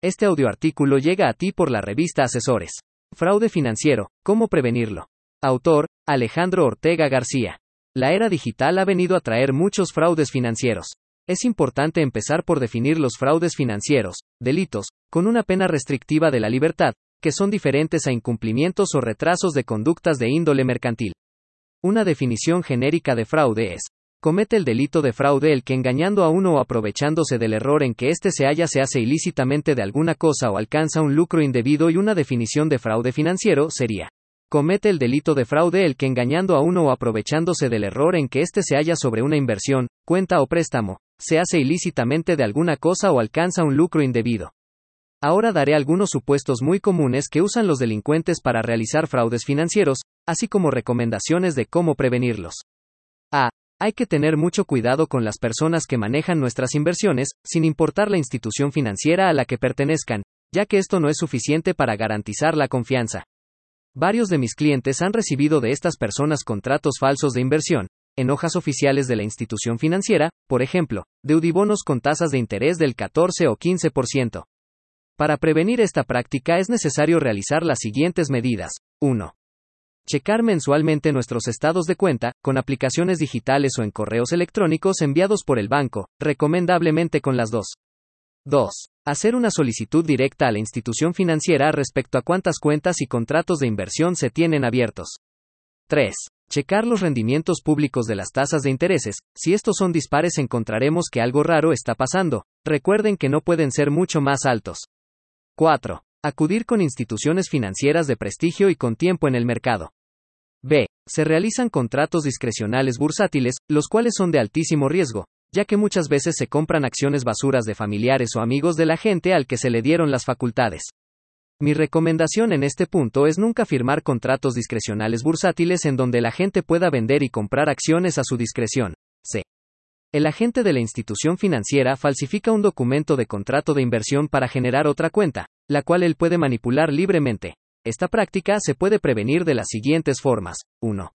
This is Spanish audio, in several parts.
Este audioartículo llega a ti por la revista Asesores. Fraude financiero, ¿cómo prevenirlo? Autor, Alejandro Ortega García. La era digital ha venido a traer muchos fraudes financieros. Es importante empezar por definir los fraudes financieros, delitos, con una pena restrictiva de la libertad, que son diferentes a incumplimientos o retrasos de conductas de índole mercantil. Una definición genérica de fraude es, Comete el delito de fraude el que engañando a uno o aprovechándose del error en que éste se halla se hace ilícitamente de alguna cosa o alcanza un lucro indebido y una definición de fraude financiero sería. Comete el delito de fraude el que engañando a uno o aprovechándose del error en que éste se halla sobre una inversión, cuenta o préstamo, se hace ilícitamente de alguna cosa o alcanza un lucro indebido. Ahora daré algunos supuestos muy comunes que usan los delincuentes para realizar fraudes financieros, así como recomendaciones de cómo prevenirlos. A. Hay que tener mucho cuidado con las personas que manejan nuestras inversiones, sin importar la institución financiera a la que pertenezcan, ya que esto no es suficiente para garantizar la confianza. Varios de mis clientes han recibido de estas personas contratos falsos de inversión, en hojas oficiales de la institución financiera, por ejemplo, deudibonos con tasas de interés del 14 o 15%. Para prevenir esta práctica es necesario realizar las siguientes medidas. 1. Checar mensualmente nuestros estados de cuenta, con aplicaciones digitales o en correos electrónicos enviados por el banco, recomendablemente con las dos. 2. Hacer una solicitud directa a la institución financiera respecto a cuántas cuentas y contratos de inversión se tienen abiertos. 3. Checar los rendimientos públicos de las tasas de intereses. Si estos son dispares encontraremos que algo raro está pasando. Recuerden que no pueden ser mucho más altos. 4. Acudir con instituciones financieras de prestigio y con tiempo en el mercado. B. Se realizan contratos discrecionales bursátiles, los cuales son de altísimo riesgo, ya que muchas veces se compran acciones basuras de familiares o amigos de la gente al que se le dieron las facultades. Mi recomendación en este punto es nunca firmar contratos discrecionales bursátiles en donde la gente pueda vender y comprar acciones a su discreción. C. El agente de la institución financiera falsifica un documento de contrato de inversión para generar otra cuenta, la cual él puede manipular libremente. Esta práctica se puede prevenir de las siguientes formas. 1.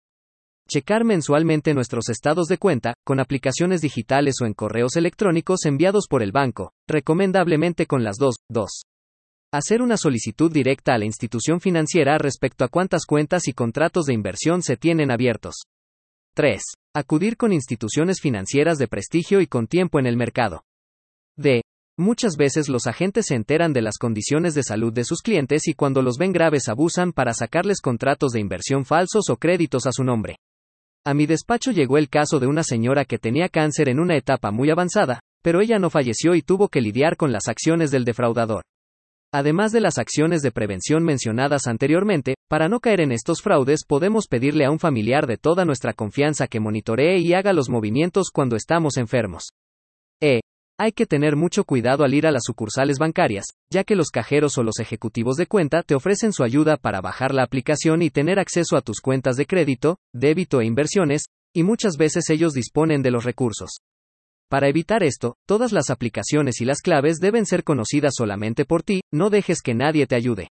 Checar mensualmente nuestros estados de cuenta, con aplicaciones digitales o en correos electrónicos enviados por el banco, recomendablemente con las dos. 2. Hacer una solicitud directa a la institución financiera respecto a cuántas cuentas y contratos de inversión se tienen abiertos. 3. Acudir con instituciones financieras de prestigio y con tiempo en el mercado. D. Muchas veces los agentes se enteran de las condiciones de salud de sus clientes y cuando los ven graves abusan para sacarles contratos de inversión falsos o créditos a su nombre. A mi despacho llegó el caso de una señora que tenía cáncer en una etapa muy avanzada, pero ella no falleció y tuvo que lidiar con las acciones del defraudador. Además de las acciones de prevención mencionadas anteriormente, para no caer en estos fraudes podemos pedirle a un familiar de toda nuestra confianza que monitoree y haga los movimientos cuando estamos enfermos. E. Hay que tener mucho cuidado al ir a las sucursales bancarias, ya que los cajeros o los ejecutivos de cuenta te ofrecen su ayuda para bajar la aplicación y tener acceso a tus cuentas de crédito, débito e inversiones, y muchas veces ellos disponen de los recursos. Para evitar esto, todas las aplicaciones y las claves deben ser conocidas solamente por ti, no dejes que nadie te ayude.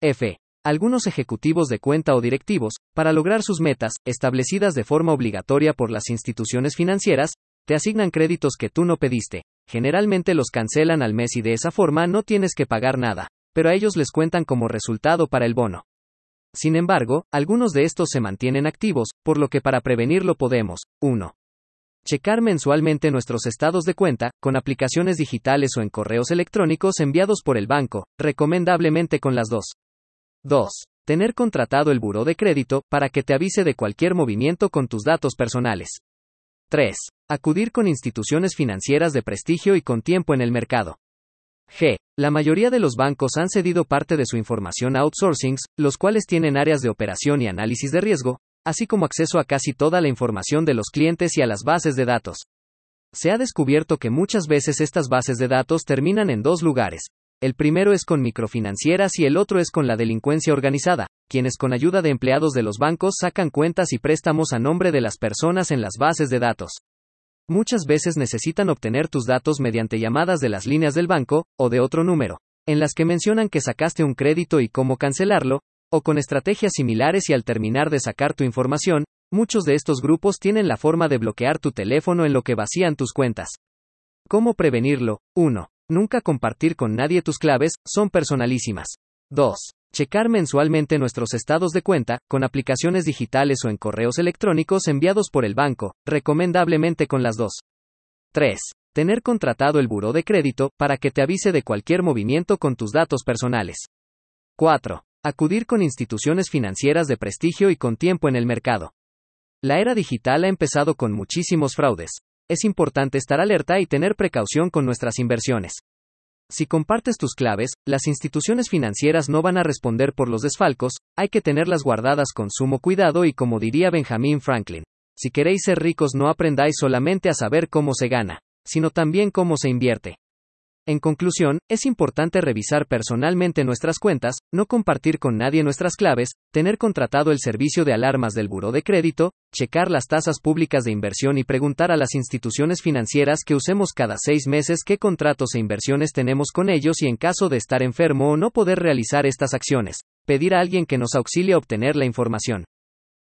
F. Algunos ejecutivos de cuenta o directivos, para lograr sus metas, establecidas de forma obligatoria por las instituciones financieras, te asignan créditos que tú no pediste, generalmente los cancelan al mes y de esa forma no tienes que pagar nada, pero a ellos les cuentan como resultado para el bono. Sin embargo, algunos de estos se mantienen activos, por lo que para prevenirlo podemos, 1. Checar mensualmente nuestros estados de cuenta, con aplicaciones digitales o en correos electrónicos enviados por el banco, recomendablemente con las dos. 2. Tener contratado el buró de crédito, para que te avise de cualquier movimiento con tus datos personales. 3. Acudir con instituciones financieras de prestigio y con tiempo en el mercado. G. La mayoría de los bancos han cedido parte de su información a outsourcings, los cuales tienen áreas de operación y análisis de riesgo, así como acceso a casi toda la información de los clientes y a las bases de datos. Se ha descubierto que muchas veces estas bases de datos terminan en dos lugares, el primero es con microfinancieras y el otro es con la delincuencia organizada, quienes con ayuda de empleados de los bancos sacan cuentas y préstamos a nombre de las personas en las bases de datos. Muchas veces necesitan obtener tus datos mediante llamadas de las líneas del banco, o de otro número, en las que mencionan que sacaste un crédito y cómo cancelarlo, o con estrategias similares y al terminar de sacar tu información, muchos de estos grupos tienen la forma de bloquear tu teléfono en lo que vacían tus cuentas. ¿Cómo prevenirlo? 1. Nunca compartir con nadie tus claves, son personalísimas. 2. Checar mensualmente nuestros estados de cuenta, con aplicaciones digitales o en correos electrónicos enviados por el banco, recomendablemente con las dos. 3. Tener contratado el buró de crédito, para que te avise de cualquier movimiento con tus datos personales. 4. Acudir con instituciones financieras de prestigio y con tiempo en el mercado. La era digital ha empezado con muchísimos fraudes. Es importante estar alerta y tener precaución con nuestras inversiones. Si compartes tus claves, las instituciones financieras no van a responder por los desfalcos, hay que tenerlas guardadas con sumo cuidado y como diría Benjamin Franklin, si queréis ser ricos no aprendáis solamente a saber cómo se gana, sino también cómo se invierte. En conclusión, es importante revisar personalmente nuestras cuentas, no compartir con nadie nuestras claves, tener contratado el servicio de alarmas del buro de crédito, checar las tasas públicas de inversión y preguntar a las instituciones financieras que usemos cada seis meses qué contratos e inversiones tenemos con ellos y en caso de estar enfermo o no poder realizar estas acciones, pedir a alguien que nos auxilie a obtener la información.